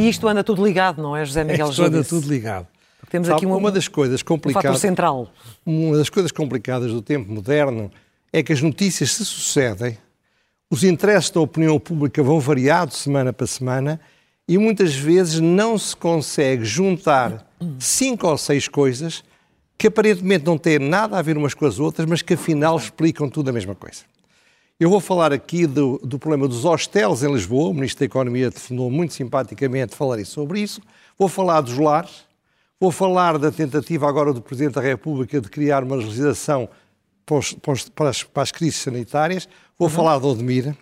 E isto anda tudo ligado, não é, José Miguel Isto anda tudo ligado. Porque temos Sabe, aqui uma, uma das coisas complicadas. Um central. Uma das coisas complicadas do tempo moderno é que as notícias se sucedem, os interesses da opinião pública vão variar de semana para semana e muitas vezes não se consegue juntar cinco ou seis coisas que aparentemente não têm nada a ver umas com as outras, mas que afinal explicam tudo a mesma coisa. Eu vou falar aqui do, do problema dos hostels em Lisboa, o Ministro da Economia telefonou muito simpaticamente falar sobre isso. Vou falar dos lares, vou falar da tentativa agora do Presidente da República de criar uma legislação para, as, para as, crises sanitárias, vou uhum. falar de Odmira,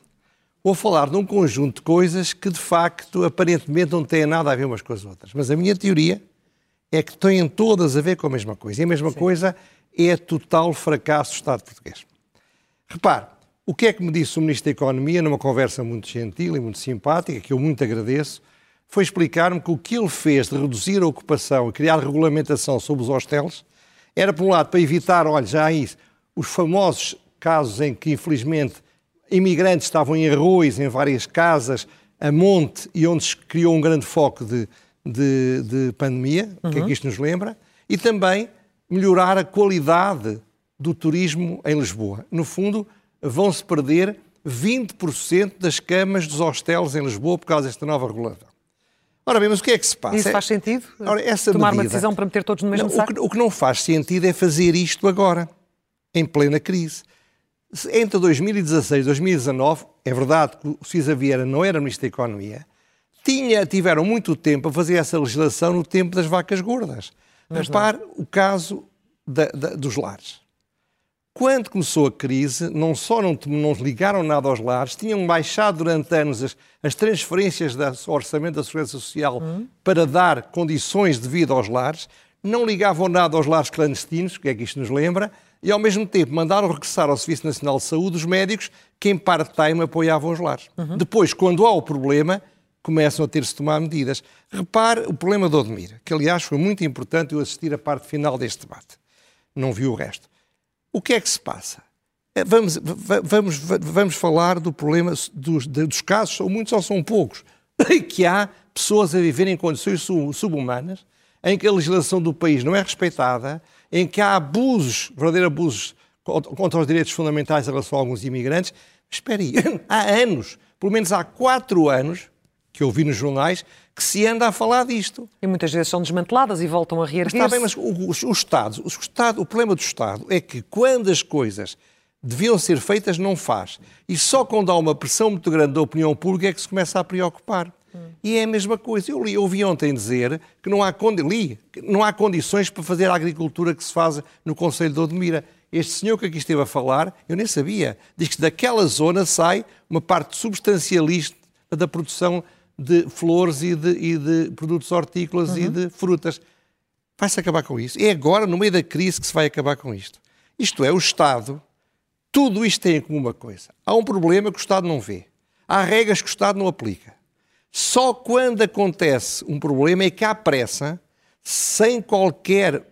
vou falar de um conjunto de coisas que de facto aparentemente não têm nada a ver umas com as outras. Mas a minha teoria é que têm todas a ver com a mesma coisa. E a mesma Sim. coisa é total fracasso do Estado português. Repare, o que é que me disse o Ministro da Economia, numa conversa muito gentil e muito simpática, que eu muito agradeço, foi explicar-me que o que ele fez de reduzir a ocupação e criar regulamentação sobre os hostels era, por um lado, para evitar, olha, já aí, os famosos casos em que, infelizmente, imigrantes estavam em arroz, em várias casas, a monte, e onde se criou um grande foco de, de, de pandemia, uhum. que é que isto nos lembra, e também melhorar a qualidade do turismo em Lisboa. No fundo, vão-se perder 20% das camas dos hostels em Lisboa por causa desta nova regulação. Ora bem, mas o que é que se passa? Isso faz sentido? Ora, Tomar medida... uma decisão para meter todos no mesmo não, saco? O que, o que não faz sentido é fazer isto agora, em plena crise. Entre 2016 e 2019, é verdade que o Cisa Vieira não era Ministro da Economia, tinha, tiveram muito tempo a fazer essa legislação no tempo das vacas gordas. Mas Repare não. o caso da, da, dos lares. Quando começou a crise, não só não, não ligaram nada aos lares, tinham baixado durante anos as, as transferências do orçamento da Segurança Social uhum. para dar condições de vida aos lares, não ligavam nada aos lares clandestinos, que é que isto nos lembra, e ao mesmo tempo mandaram regressar ao Serviço Nacional de Saúde os médicos que em part-time apoiavam os lares. Uhum. Depois, quando há o problema, começam a ter-se tomar medidas. Repare o problema do Odmira, que aliás foi muito importante eu assistir à parte final deste debate. Não vi o resto. O que é que se passa? É, vamos, vamos, vamos falar do problema dos, dos casos, ou muitos ou são poucos, que há pessoas a viver em condições subhumanas, em que a legislação do país não é respeitada, em que há abusos, verdadeiros abusos contra os direitos fundamentais em relação a alguns imigrantes. Espera aí, há anos, pelo menos há quatro anos, que eu vi nos jornais, que se anda a falar disto. E muitas vezes são desmanteladas e voltam a reerguer-se. Está bem, mas o, o, o, Estado, o, Estado, o problema do Estado é que quando as coisas deviam ser feitas, não faz. E só quando há uma pressão muito grande da opinião pública é que se começa a preocupar. Hum. E é a mesma coisa. Eu, li, ouvi ontem dizer que não há, li, não há condições para fazer a agricultura que se faz no Conselho de Odmira. Este senhor que aqui esteve a falar, eu nem sabia, diz que daquela zona sai uma parte substancialista da produção de flores e de, e de produtos hortícolas uhum. e de frutas. Vai-se acabar com isso. É agora, no meio da crise, que se vai acabar com isto. Isto é, o Estado, tudo isto tem em comum uma coisa. Há um problema que o Estado não vê. Há regras que o Estado não aplica. Só quando acontece um problema é que há pressa, sem qualquer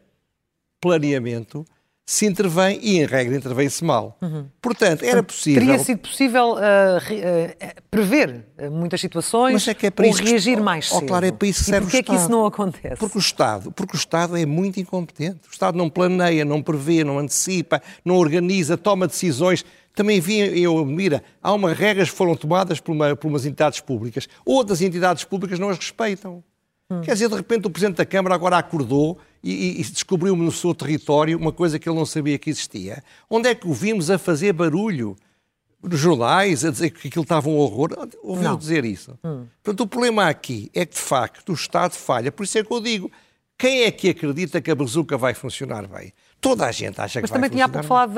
planeamento, se intervém e, em regra, intervém-se mal. Uhum. Portanto, era possível... Teria sido possível uh, uh, prever muitas situações Mas é que é para ou isso reagir que... mais cedo. Oh, claro, é para isso que serve e porquê é que isso não acontece? Porque o, Estado, porque o Estado é muito incompetente. O Estado não planeia, não prevê, não antecipa, não organiza, toma decisões. Também vi, eu mira, há umas regras que foram tomadas por, uma, por umas entidades públicas. Outras entidades públicas não as respeitam. Hum. Quer dizer, de repente o Presidente da Câmara agora acordou e, e, descobriu no seu território uma coisa que ele não sabia que existia. Onde é que o vimos a fazer barulho? Nos jornais, a dizer que aquilo estava um horror. Ouviu dizer isso. Hum. Portanto, o problema aqui é que, de facto, o Estado falha. Por isso é que eu digo, quem é que acredita que a bazuca vai funcionar bem? Toda a gente acha Mas que. Mas também tinha há pouco falado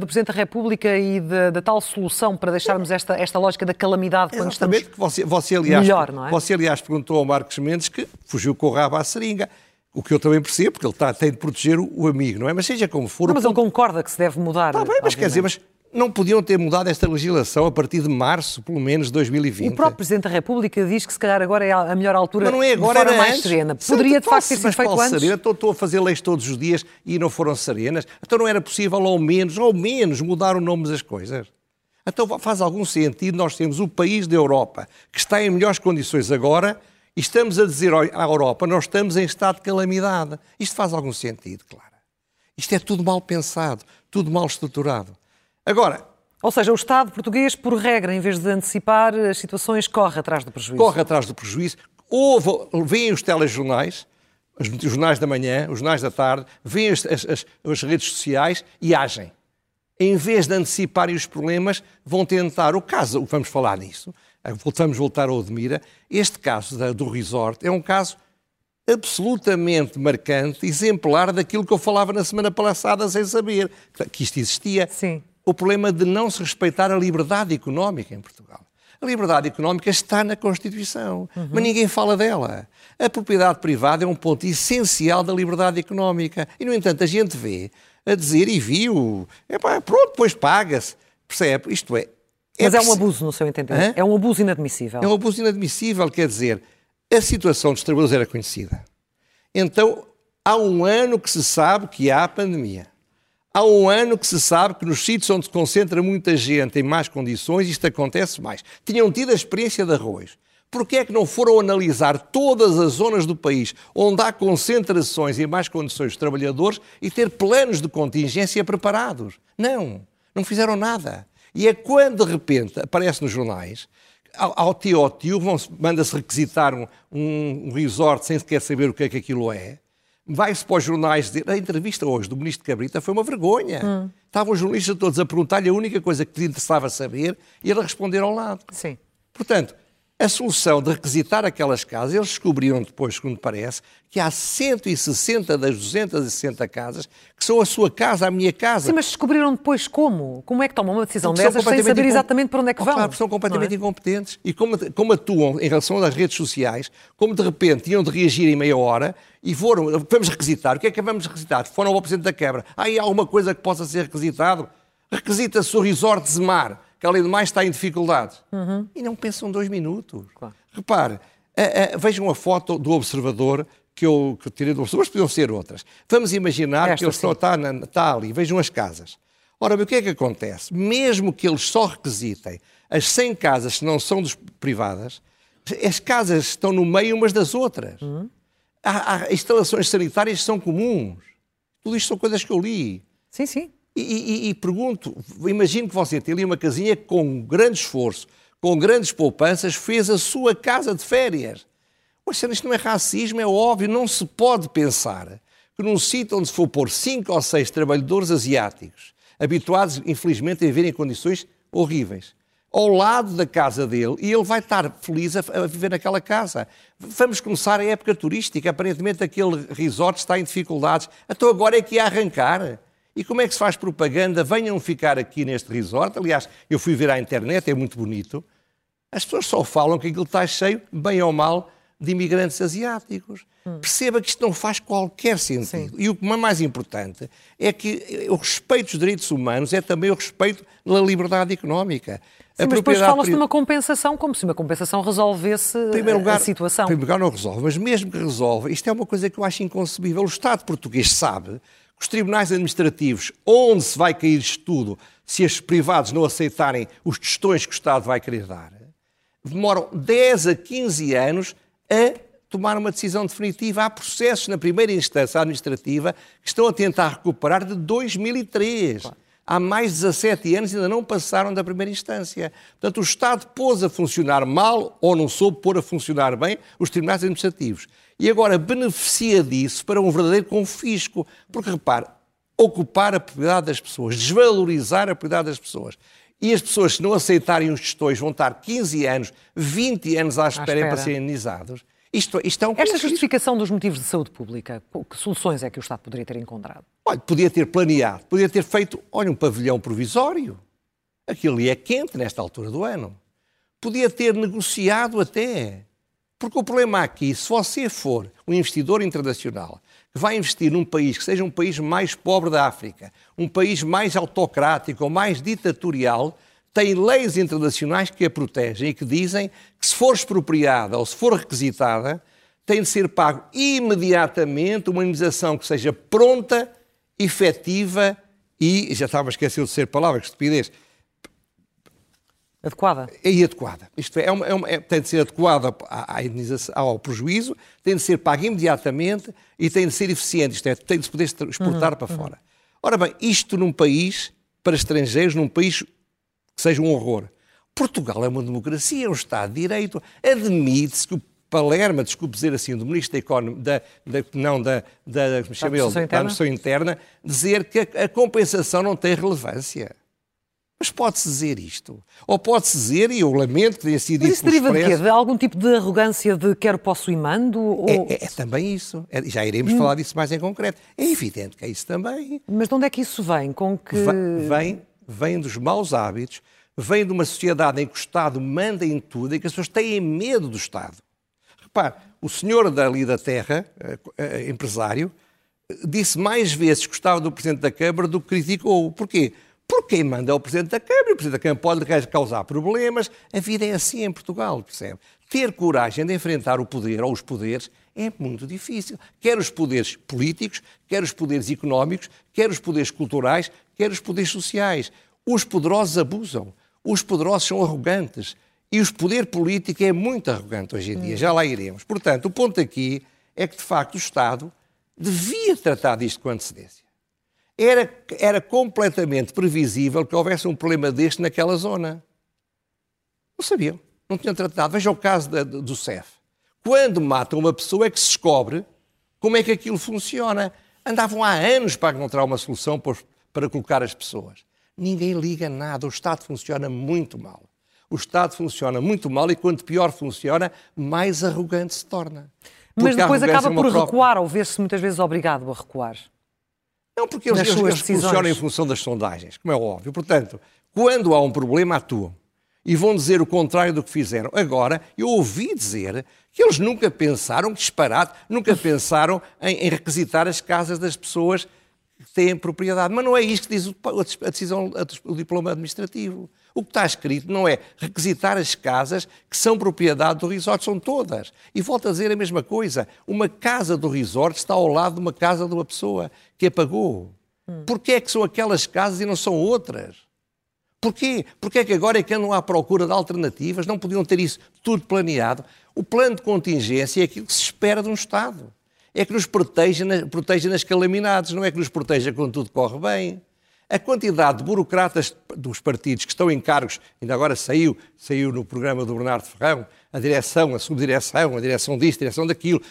do Presidente da República e da tal solução para deixarmos esta, esta lógica da calamidade quando Exatamente, estamos que você, você, aliás, melhor, não é? Você, aliás, perguntou ao Marcos Mendes que fugiu com o rabo à seringa. O que eu também percebo, porque ele está, tem de proteger o, o amigo, não é? Mas seja como for... Não, mas ponto... ele concorda que se deve mudar. Tá bem, mas quer dizer, mas não podiam ter mudado esta legislação a partir de março, pelo menos, de 2020. O próprio Presidente da República diz que se calhar agora é a melhor altura mas não é agora, de forma mais antes. serena. Poderia, de facto, ter sido feito antes? Serena? Estou, estou, a fazer leis todos os dias e não foram serenas. Então não era possível, ao menos, ao menos, mudar o nome das coisas. Então faz algum sentido nós temos o país da Europa que está em melhores condições agora e estamos a dizer à Europa, nós estamos em estado de calamidade. Isto faz algum sentido, claro. Isto é tudo mal pensado, tudo mal estruturado. Agora. Ou seja, o Estado português, por regra, em vez de antecipar as situações, corre atrás do prejuízo. Corre atrás do prejuízo. Houve, veem os telejornais, os jornais da manhã, os jornais da tarde, veem as, as, as redes sociais e agem. Em vez de anteciparem os problemas, vão tentar. O caso, vamos falar nisso, voltamos a voltar ao Odmira, este caso da, do resort é um caso absolutamente marcante, exemplar daquilo que eu falava na semana passada sem saber, que isto existia. Sim. O problema de não se respeitar a liberdade económica em Portugal. A liberdade económica está na Constituição, uhum. mas ninguém fala dela. A propriedade privada é um ponto essencial da liberdade económica. E, no entanto, a gente vê a dizer e viu, é pá, pronto, depois paga-se. Percebe? Isto é. é Mas é um abuso, no seu entendimento. Hã? É um abuso inadmissível. É um abuso inadmissível, quer dizer, a situação dos trabalhadores era conhecida. Então, há um ano que se sabe que há pandemia. Há um ano que se sabe que nos sítios onde se concentra muita gente em más condições, isto acontece mais. Tinham tido a experiência de arroz. Porquê é que não foram analisar todas as zonas do país onde há concentrações e mais condições de trabalhadores e ter planos de contingência preparados? Não, não fizeram nada. E é quando, de repente, aparece nos jornais, ao, tio ao tio, manda-se requisitar um, um, resort sem sequer saber o que é que aquilo é, vai-se para os jornais dizer. A entrevista hoje do ministro Cabrita foi uma vergonha. Hum. Estavam os jornalistas todos a perguntar-lhe a única coisa que lhe interessava saber e ele a responder ao lado. Sim. Portanto, a solução de requisitar aquelas casas, eles descobriram depois, segundo parece, que há 160 das 260 casas que são a sua casa, a minha casa. Sim, mas descobriram depois como? Como é que tomam uma decisão dessas sem saber exatamente para onde é que oh, vão? Claro, são completamente é? incompetentes. E como, como atuam em relação às redes sociais, como de repente tinham de reagir em meia hora e foram, vamos requisitar. O que é que vamos requisitar? Foram ao Presidente da Câmara. Ah, há alguma coisa que possa ser requisitado? Requisita-se o resort de Zemar que além de mais está em dificuldades. Uhum. E não pensam dois minutos. Claro. Repare, a, a, vejam a foto do observador que eu, que eu tirei do observador, mas podiam ser outras. Vamos imaginar Esta que ele só está, na, está ali, vejam as casas. Ora, o que é que acontece? Mesmo que eles só requisitem as 100 casas que não são dos privadas, as casas estão no meio umas das outras. Uhum. Há, há instalações sanitárias que são comuns. Tudo isto são coisas que eu li. Sim, sim. E, e, e pergunto, imagino que você tem ali uma casinha que com grande esforço, com grandes poupanças, fez a sua casa de férias. Poxa, isto não é racismo, é óbvio, não se pode pensar que num sítio onde se for pôr cinco ou seis trabalhadores asiáticos, habituados, infelizmente, a viver em condições horríveis, ao lado da casa dele, e ele vai estar feliz a, a viver naquela casa. Vamos começar a época turística, aparentemente aquele resort está em dificuldades, então agora é que ia arrancar. E como é que se faz propaganda? Venham ficar aqui neste resort. Aliás, eu fui ver à internet, é muito bonito. As pessoas só falam que aquilo está cheio, bem ou mal, de imigrantes asiáticos. Hum. Perceba que isto não faz qualquer sentido. Sim. E o que é mais importante é que o respeito dos direitos humanos é também o respeito da liberdade económica. Sim, mas depois fala-se de uma compensação, como se uma compensação resolvesse lugar, a situação. Em primeiro lugar, não resolve, mas mesmo que resolva, isto é uma coisa que eu acho inconcebível. O Estado português sabe os tribunais administrativos, onde se vai cair isto tudo, se os privados não aceitarem os testões que o Estado vai querer dar, demoram 10 a 15 anos a tomar uma decisão definitiva. Há processos na primeira instância administrativa que estão a tentar recuperar de 2003. Há mais de 17 anos ainda não passaram da primeira instância. Portanto, o Estado pôs a funcionar mal ou não soube pôr a funcionar bem os tribunais administrativos e agora beneficia disso para um verdadeiro confisco. Porque, repare, ocupar a propriedade das pessoas, desvalorizar a propriedade das pessoas. E as pessoas, se não aceitarem os gestões, vão estar 15 anos, 20 anos à espera, à espera. para serem indenizados. Isto, isto é um Esta justificação dos motivos de saúde pública, que soluções é que o Estado poderia ter encontrado? Olha, podia ter planeado, podia ter feito, olha, um pavilhão provisório. Aquilo ali é quente nesta altura do ano. Podia ter negociado até. Porque o problema aqui, se você for um investidor internacional que vai investir num país que seja um país mais pobre da África, um país mais autocrático ou mais ditatorial, tem leis internacionais que a protegem e que dizem que se for expropriada ou se for requisitada, tem de ser pago imediatamente uma indenização que seja pronta, efetiva e, já estava a esquecer de ser palavra, que estupidez, Adequada. É adequada. Isto é, é, uma, é, uma, é tem de ser adequada à, à ao prejuízo, tem de ser paga imediatamente e tem de ser eficiente. Isto é, tem de se poder exportar uhum, para uhum. fora. Ora bem, isto num país, para estrangeiros, num país que seja um horror. Portugal é uma democracia, é um Estado de Direito. Admite-se que o Palerma, desculpe dizer assim, do Ministro da Economia, da, da, não, da, da, como chama ele, da Administração Interna, dizer que a, a compensação não tem relevância. Mas pode-se dizer isto. Ou pode-se dizer, e eu lamento que tenha sido Mas isso deriva de quê? De algum tipo de arrogância de quero, posso e mando? Ou... É, é, é, também isso. É, já iremos hum. falar disso mais em concreto. É evidente que é isso também. Mas de onde é que isso vem? Com que... Vem, vem dos maus hábitos, vem de uma sociedade em que o Estado manda em tudo e que as pessoas têm medo do Estado. Repare, o senhor dali da terra, eh, eh, empresário, disse mais vezes que gostava do Presidente da Câmara do que criticou. Porquê? Porque quem manda é o Presidente da Câmara, o Presidente da Câmara pode causar problemas. A vida é assim em Portugal, percebe? Ter coragem de enfrentar o poder ou os poderes é muito difícil. Quer os poderes políticos, quer os poderes económicos, quer os poderes culturais, quer os poderes sociais. Os poderosos abusam, os poderosos são arrogantes e o poder político é muito arrogante hoje em dia. Já lá iremos. Portanto, o ponto aqui é que, de facto, o Estado devia tratar disto com antecedência. Era, era completamente previsível que houvesse um problema deste naquela zona. Não sabiam, não tinham tratado. Veja o caso da, do CEF. Quando matam uma pessoa é que se descobre como é que aquilo funciona. Andavam há anos para encontrar uma solução para, colocar as pessoas. Ninguém liga nada. O Estado funciona muito mal. O Estado funciona muito mal e quanto pior funciona, mais arrogante se torna. Mas depois acaba é por recuar, ou vê-se muitas vezes obrigado a recuar. Não, porque eles, eles, eles funcionam em função das sondagens, como é óbvio. Portanto, quando há um problema, atuam. E vão dizer o contrário do que fizeram. Agora, eu ouvi dizer que eles nunca pensaram, disparado, nunca pensaram em, em requisitar as casas das pessoas que têm propriedade. Mas não é isto que diz a decisão, o diploma administrativo. O que está escrito não é requisitar as casas que são propriedade do resort, são todas. E volto a dizer a mesma coisa. Uma casa do resort está ao lado de uma casa de uma pessoa que a pagou. Hum. Porquê é que são aquelas casas e não são outras? Porquê? Porquê é que agora é que andam à procura de alternativas? Não podiam ter isso tudo planeado? O plano de contingência é aquilo que se espera de um Estado. É que nos proteja, proteja nas calamidades, não é que nos proteja quando tudo corre bem. A quantidade de burocratas dos partidos que estão em cargos, ainda agora saiu, saiu no programa do Bernardo Ferrão, a direção, a subdireção, a direção disto, a direção daquilo.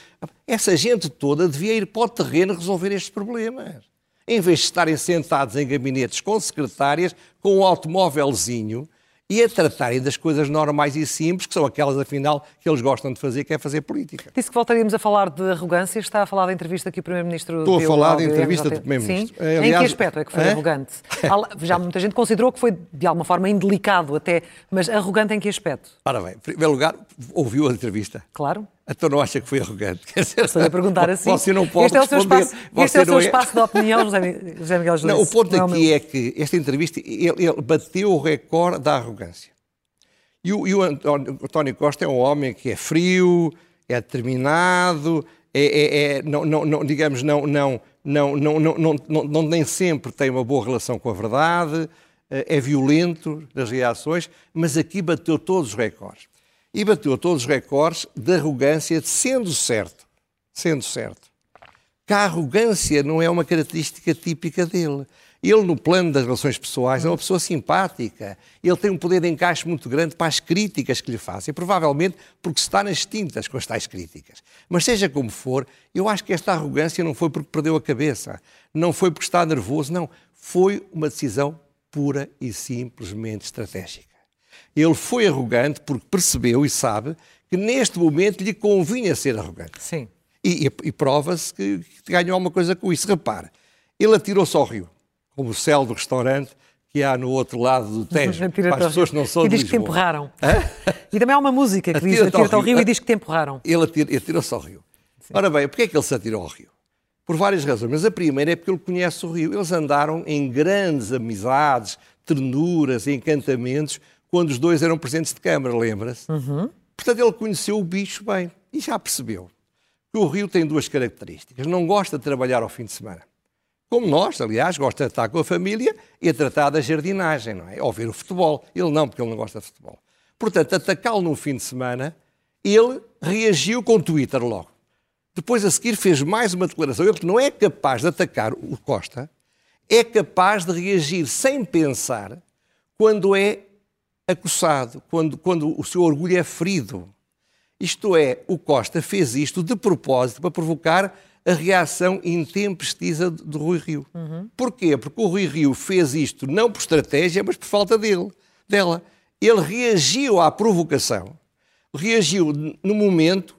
Essa gente toda devia ir para o terreno resolver estes problemas. Em vez de estarem sentados em gabinetes com secretárias, com um automóvelzinho, e a tratarem das coisas normais e simples, que são aquelas, afinal, que eles gostam de fazer, que é fazer política. Disse que voltaríamos a falar de arrogância. Está a falar da entrevista que o Primeiro-Ministro Estou a falar da entrevista do Primeiro-Ministro. Sim. Aliás... Em que aspecto é que foi é? arrogante? Já muita gente considerou que foi, de alguma forma, indelicado até, mas arrogante em que aspecto? Ora bem, em primeiro lugar, ouviu a entrevista? Claro. Então não acha que foi arrogante? Estou a perguntar assim. Você não pode este é o seu responder. Espaço, este é o seu é- espaço é... de opinião, José Miguel Júlio. Não, o ponto não é aqui é, é que esta entrevista, ele, ele, bateu o recorde da arrogância. E o, e o António Costa é um homem que é frio, é determinado, é, é, é não, não, digamos, não, não, não, não, não, não, nem sempre tem uma boa relação com a verdade, eh, é violento nas reações, mas aqui bateu todos os recordes. E bateu todos os recordes de arrogância, sendo certo, sendo certo, que a arrogância não é uma característica típica dele. Ele, no plano das relações pessoais, é uma pessoa simpática. Ele tem um poder de encaixe muito grande para as críticas que lhe fazem, provavelmente porque está nas tintas com as tais críticas. Mas seja como for, eu acho que esta arrogância não foi porque perdeu a cabeça, não foi porque está nervoso, não. Foi uma decisão pura e simplesmente estratégica. Ele foi arrogante porque percebeu e sabe que neste momento lhe convinha ser arrogante. Sim. E, e, e prova-se que, que ganhou alguma coisa com isso. Repare, ele atirou-se ao rio como o céu do restaurante que há no outro lado do Tejo, para as pessoas não são E diz que te empurraram. E também há uma música que diz atira-te ao rio e diz que te empurraram. Ele atirou-se ao rio. Sim. Ora bem, porquê é que ele se atirou ao rio? Por várias razões, mas a primeira é porque ele conhece o rio. Eles andaram em grandes amizades, ternuras, encantamentos, quando os dois eram presentes de Câmara, lembra-se? Uhum. Portanto, ele conheceu o bicho bem e já percebeu que o rio tem duas características. Não gosta de trabalhar ao fim de semana Como nós, aliás, gosta de estar com a família e a tratar da jardinagem, não é? Ou ver o futebol. Ele não, porque ele não gosta de futebol. Portanto, atacá-lo num fim de semana, ele reagiu com Twitter logo. Depois, a seguir, fez mais uma declaração. Ele que não é capaz de atacar o Costa, é capaz de reagir sem pensar quando é acossado, quando, quando o seu orgulho é ferido. Isto é, o Costa fez isto de propósito para provocar a reação intempestiva do Rui Rio. Uhum. Porquê? Porque o Rui Rio fez isto não por estratégia, mas por falta dele, dela. Ele reagiu à provocação, reagiu no momento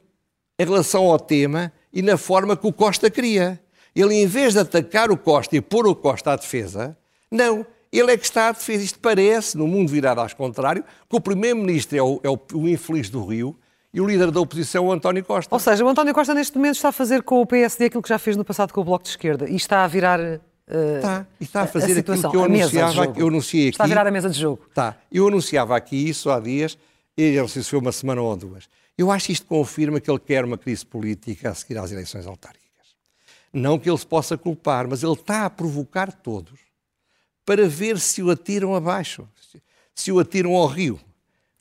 em relação ao tema e na forma que o Costa queria. Ele, em vez de atacar o Costa e pôr o Costa à defesa, não, ele é que está à defesa. Isto parece, no mundo virado ao contrário, que o Primeiro-Ministro é, o, é o, o infeliz do Rio e o líder da oposição, o António Costa. Ou seja, o António Costa neste momento está a fazer com o PSD aquilo que já fez no passado com o Bloco de Esquerda e está a virar uh, está, e está a fazer a aquilo que eu anunciava, eu anunciei aqui. Está a virar a mesa de jogo. Está. Eu anunciava aqui isso há dias, e não sei se foi uma semana ou duas. Eu acho que isto confirma que ele quer uma crise política a seguir às eleições autárquicas. Não que ele se possa culpar, mas ele está a provocar todos para ver se o atiram abaixo, se o atiram ao rio.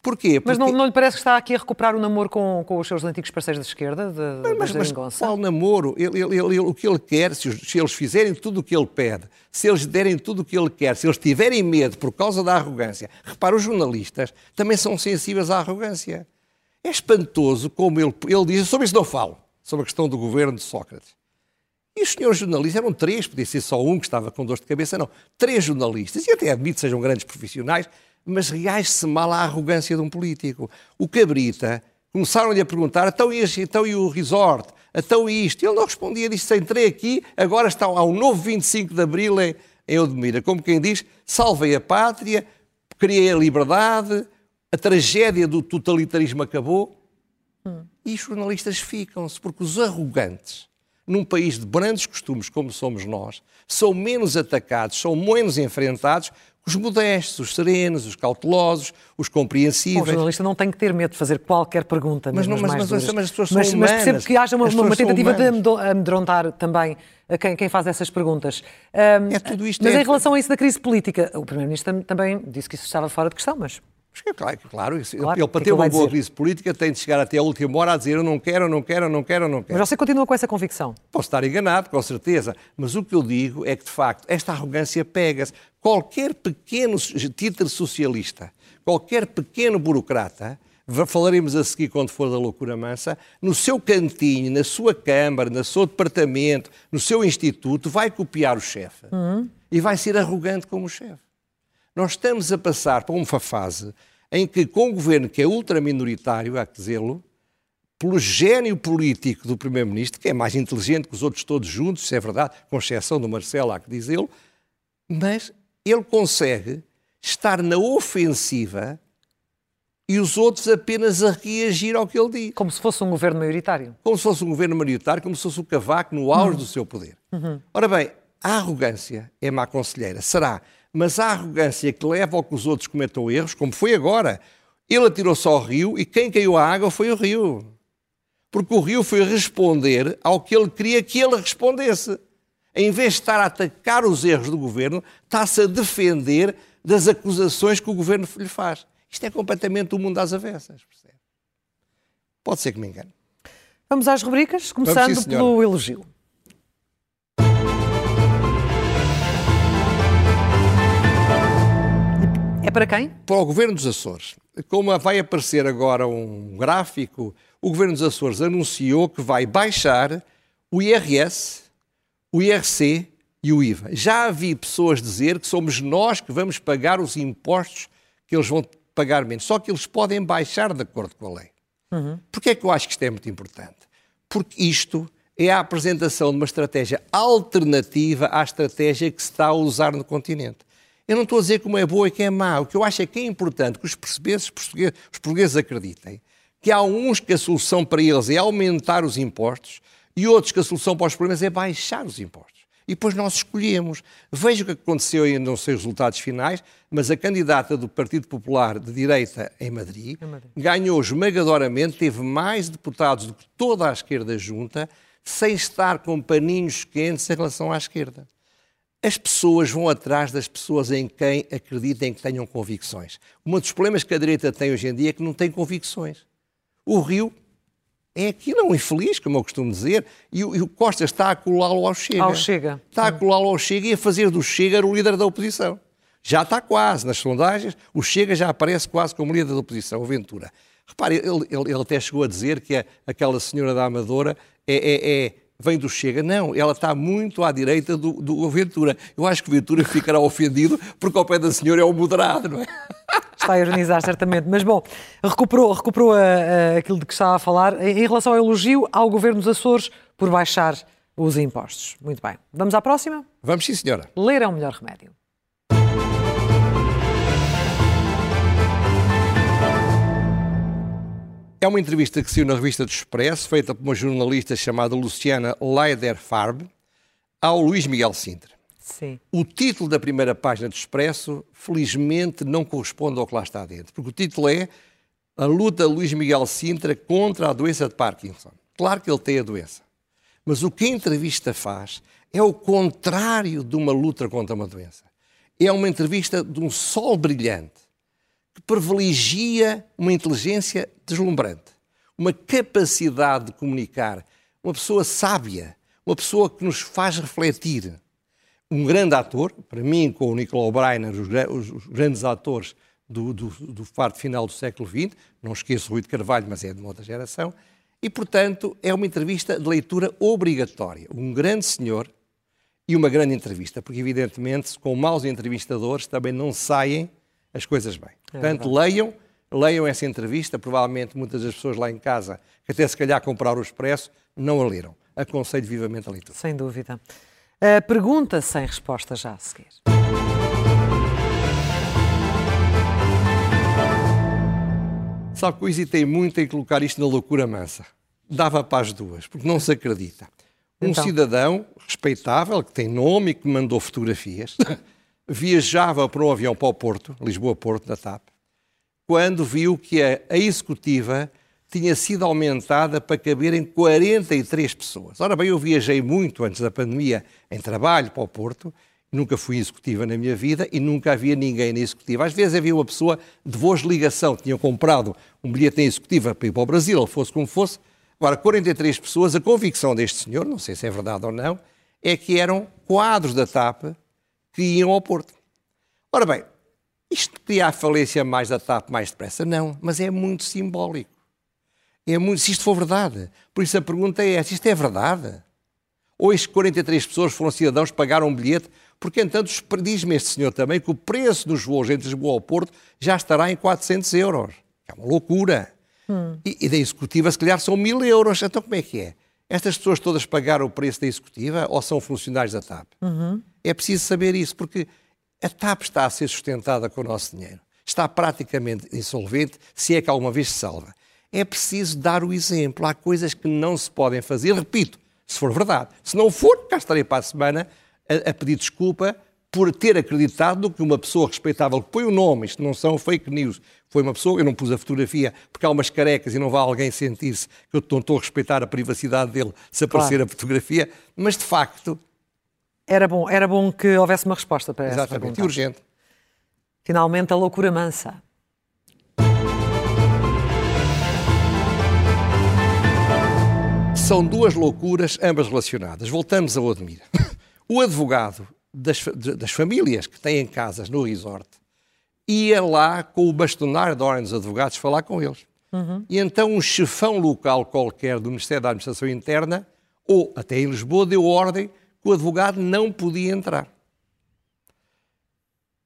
Porquê? Porque... Mas não, não, lhe parece que está aqui a recuperar o namoro com, com os seus antigos parceiros da esquerda, de, mas, mas, mas qual namoro? Ele, ele, ele, o que ele quer, se, se, eles fizerem tudo o que ele pede, se eles derem tudo o que ele quer, se eles tiverem medo por causa da arrogância, repara, os jornalistas também são sensíveis à arrogância. É espantoso como ele, ele diz, sobre isso não falo, sobre a questão do governo de Sócrates. E os senhores jornalistas, eram três, podia ser só um que estava com dor de cabeça, não. Três jornalistas, e até admito que sejam grandes profissionais, mas reage-se mal à arrogância de um político. O Cabrita, começaram-lhe a perguntar, então e, então e o resort? Então e isto? Ele não respondia, disse, entrei aqui, agora está, há um novo 25 de Abril em, em Odmira. Como quem diz, salvei a pátria, criei a liberdade, a tragédia do totalitarismo acabou. Hum. E os jornalistas ficam-se, porque os arrogantes, num país de brandos costumes como somos nós, são menos atacados, são menos enfrentados os modestos, os serenos, os cautelosos, os compreensíveis. Bom, o jornalista não tem que ter medo de fazer qualquer pergunta. Mas, não, mas, mas, mas, as pessoas são mas, humanas. Mas percebo que haja uma, uma tentativa de amedrontar também a quem, quem faz essas perguntas. Um, é tudo isto. Mas é... em relação a isso da crise política, o Primeiro-Ministro também disse que isso estava fora de questão, mas Claro, claro, claro ele para ter uma boa crise política tem de chegar até a última hora a dizer eu não quero, eu não quero, eu não quero, eu não quero. Mas você continua com essa convicção? Posso estar enganado, com certeza, mas o que eu digo é que, de facto, esta arrogância pega-se. Qualquer pequeno título socialista, qualquer pequeno burocrata, falaremos a seguir quando for da loucura mansa, no seu cantinho, na sua câmara, no seu departamento, no seu instituto, vai copiar o chefe uhum. e vai ser arrogante como o chefe. Nós estamos a passar por uma fase em que, com um governo que é ultraminoritário, há que dizê-lo, pelo gênio político do Primeiro-Ministro, que é mais inteligente que os outros todos juntos, isso é verdade, com exceção do Marcelo, há que dizê-lo, mas ele consegue estar na ofensiva e os outros apenas a reagir ao que ele diz. Como se fosse um governo maioritário. Como se fosse um governo maioritário, como se fosse o Cavaco no auge uhum. do seu poder. Uhum. Ora bem, a arrogância é má conselheira. Será mas a arrogância que leva ao que os outros cometam erros, como foi agora, ele atirou-se ao rio e quem caiu à água foi o rio. Porque o rio foi responder ao que ele queria que ele respondesse. Em vez de estar a atacar os erros do governo, está-se a defender das acusações que o governo lhe faz. Isto é completamente o mundo às avessas. Percebe? Pode ser que me engane. Vamos às rubricas, começando sim, pelo elogio. Para quem? Para o Governo dos Açores. Como vai aparecer agora um gráfico, o Governo dos Açores anunciou que vai baixar o IRS, o IRC e o IVA. Já havia pessoas dizer que somos nós que vamos pagar os impostos que eles vão pagar menos. Só que eles podem baixar de acordo com a lei. Uhum. Porquê é que eu acho que isto é muito importante? Porque isto é a apresentação de uma estratégia alternativa à estratégia que se está a usar no continente. Eu não estou a dizer como é boa e que é má. O que eu acho é que é importante que os portugueses, os portugueses acreditem que há uns que a solução para eles é aumentar os impostos e outros que a solução para os problemas é baixar os impostos. E depois nós escolhemos. Veja o que aconteceu, ainda não sei os resultados finais, mas a candidata do Partido Popular de Direita em Madrid, Madrid. ganhou esmagadoramente, teve mais deputados do que toda a esquerda junta, sem estar com paninhos quentes em relação à esquerda. As pessoas vão atrás das pessoas em quem acreditem que tenham convicções. Um dos problemas que a direita tem hoje em dia é que não tem convicções. O Rio é aquilo, é um infeliz, como eu costumo dizer, e o, e o Costa está a colá-lo ao Chega. Ao Chega. Está a colá-lo ao Chega e a fazer do Chega o líder da oposição. Já está quase nas sondagens, o Chega já aparece quase como líder da oposição, o Ventura. Repare, ele, ele, ele até chegou a dizer que a, aquela senhora da Amadora é, é, é vem do Chega. Não, ela está muito à direita do, do Ventura. Eu acho que o Ventura ficará ofendido porque ao pé da senhora é o moderado, não é? Está a ironizar, certamente. Mas, bom, recuperou, recuperou a, a, aquilo de que estava a falar. Em relação ao elogio ao Governo dos Açores por baixar os impostos. Muito bem. Vamos à próxima? Vamos sim, senhora. Ler é o melhor remédio. É uma entrevista que saiu na revista do Expresso, feita por uma jornalista chamada Luciana Leider Farb, ao Luís Miguel Sintra. Sim. O título da primeira página do Expresso, felizmente, não corresponde ao que lá está dentro, porque o título é A luta de Luís Miguel Sintra contra a doença de Parkinson. Claro que ele tem a doença, mas o que a entrevista faz é o contrário de uma luta contra uma doença. É uma entrevista de um sol brilhante que privilegia uma inteligência deslumbrante, uma capacidade de comunicar, uma pessoa sábia, uma pessoa que nos faz refletir. Um grande ator, para mim, com o Nicolau Breiner, os, os grandes atores do, do, do farto final do século XX, não esqueço o Rui de Carvalho, mas é de uma outra geração, e, portanto, é uma entrevista de leitura obrigatória. Um grande senhor e uma grande entrevista, porque, evidentemente, com maus entrevistadores também não saem as coisas bem. É Portanto, leiam, leiam essa entrevista. Provavelmente muitas das pessoas lá em casa, que até se calhar compraram o Expresso, não a leram. Aconselho vivamente a leitura. Sem dúvida. A pergunta sem resposta já a seguir. Sabe que eu hesitei muito em colocar isto na loucura mansa. Dava para as duas, porque não se acredita. Um então. cidadão respeitável, que tem nome e que mandou fotografias, viajava para um avião para o Porto, Lisboa-Porto, da TAP, quando viu que a, a executiva tinha sido aumentada para caberem 43 pessoas. Ora bem, eu viajei muito antes da pandemia em trabalho para o Porto, nunca fui executiva na minha vida e nunca havia ninguém na executiva. Às vezes havia uma pessoa de voz de ligação, tinha comprado um bilhete em executiva para ir para o Brasil, fosse como fosse. Agora, 43 pessoas, a convicção deste senhor, não sei se é verdade ou não, é que eram quadros da TAP que iam ao Porto. Ora bem, isto cria a falência mais da TAP mais depressa? Não, mas é muito simbólico. É muito, se isto for verdade. Por isso a pergunta é esta, isto é verdade? Estes 43 pessoas foram cidadãos pagaram um bilhete? Porque, entanto, diz-me este senhor também que o preço dos voos entre Lisboa ao Porto já estará em 400 euros. É uma loucura. Hum. E, e da executiva, se calhar, são mil euros. Então, como é que é? Estas pessoas todas pagaram o preço da executiva ou são funcionários da TAP? Uhum. É preciso saber isso, porque a TAP está a ser sustentada com o nosso dinheiro. Está praticamente insolvente, se é que alguma vez se salva. É preciso dar o exemplo. Há coisas que não se podem fazer. Repito, se for verdade. Se não for, cá estarei para a semana a, a pedir desculpa por ter acreditado que uma pessoa respeitável, que põe o nome, isto não são fake news, foi uma pessoa, eu não pus a fotografia porque há umas carecas e não vai alguém sentir-se que eu não estou a respeitar a privacidade dele se aparecer claro. a fotografia, mas de facto era bom, era bom que houvesse uma resposta para Exatamente, essa pergunta. e urgente. Finalmente, a loucura mansa. São duas loucuras, ambas relacionadas. Voltamos ao Odmir. O advogado das, das famílias que têm casas no resort ia lá com o bastonário da Ordem dos Advogados falar com eles. Uhum. E então um chefão local qualquer do Ministério da Administração Interna, ou até em Lisboa, deu ordem o advogado não podia entrar.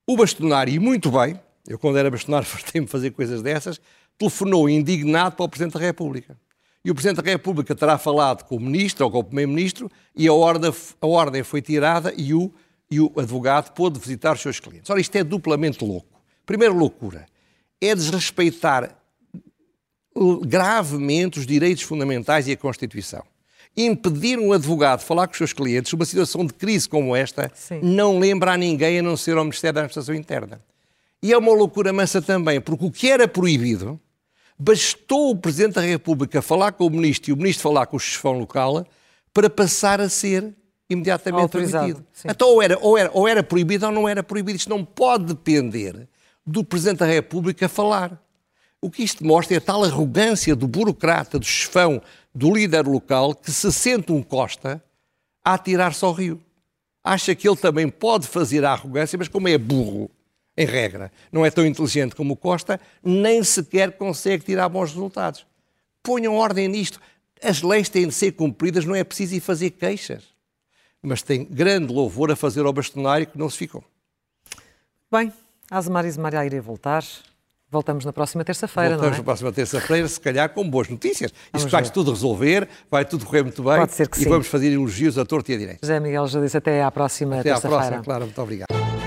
O bastonário, e muito bem, eu quando era bastonário fartei-me fazer coisas dessas, telefonou indignado para o Presidente da República. E o Presidente da República terá falado com o Ministro ou com o Primeiro-Ministro e a ordem, a ordem foi tirada e o, e o advogado pôde visitar os seus clientes. Ora, isto é duplamente louco. Primeira loucura é desrespeitar gravemente os direitos fundamentais e a Constituição impedir um advogado de falar com os seus clientes uma situação de crise como esta Sim. não lembra a ninguém a não ser ao Ministério da Administração Interna. E é uma loucura mansa também, porque o que era proibido, bastou o Presidente da República falar com o Ministro e o Ministro falar com o chefão local para passar a ser imediatamente Autorizado, permitido. sim. Então ou era, ou, era, ou era proibido ou não era proibido. Isto não pode depender do Presidente da República falar. O que isto mostra é a tal arrogância do burocrata, do chefão, do líder local, que se sente um Costa a atirar-se ao rio. Acha que ele também pode fazer a arrogância, mas como é burro, em regra, não é tão inteligente como o Costa, nem sequer consegue tirar bons resultados. Ponham ordem nisto. As leis têm de ser cumpridas, não é preciso ir fazer queixas. Mas tem grande louvor a fazer ao bastonário que não se ficou. Bem, Azemar e Zemaria irem voltar. Voltamos na próxima terça-feira, não Voltamos é? na próxima terça-feira, se calhar com boas notícias. Vamos Isto vai tudo resolver, vai tudo correr muito bem. Pode ser que e sim. vamos fazer elogios a torto e a direito. José Miguel já disse até à próxima Até à terça-feira. próxima, claro. Muito obrigado.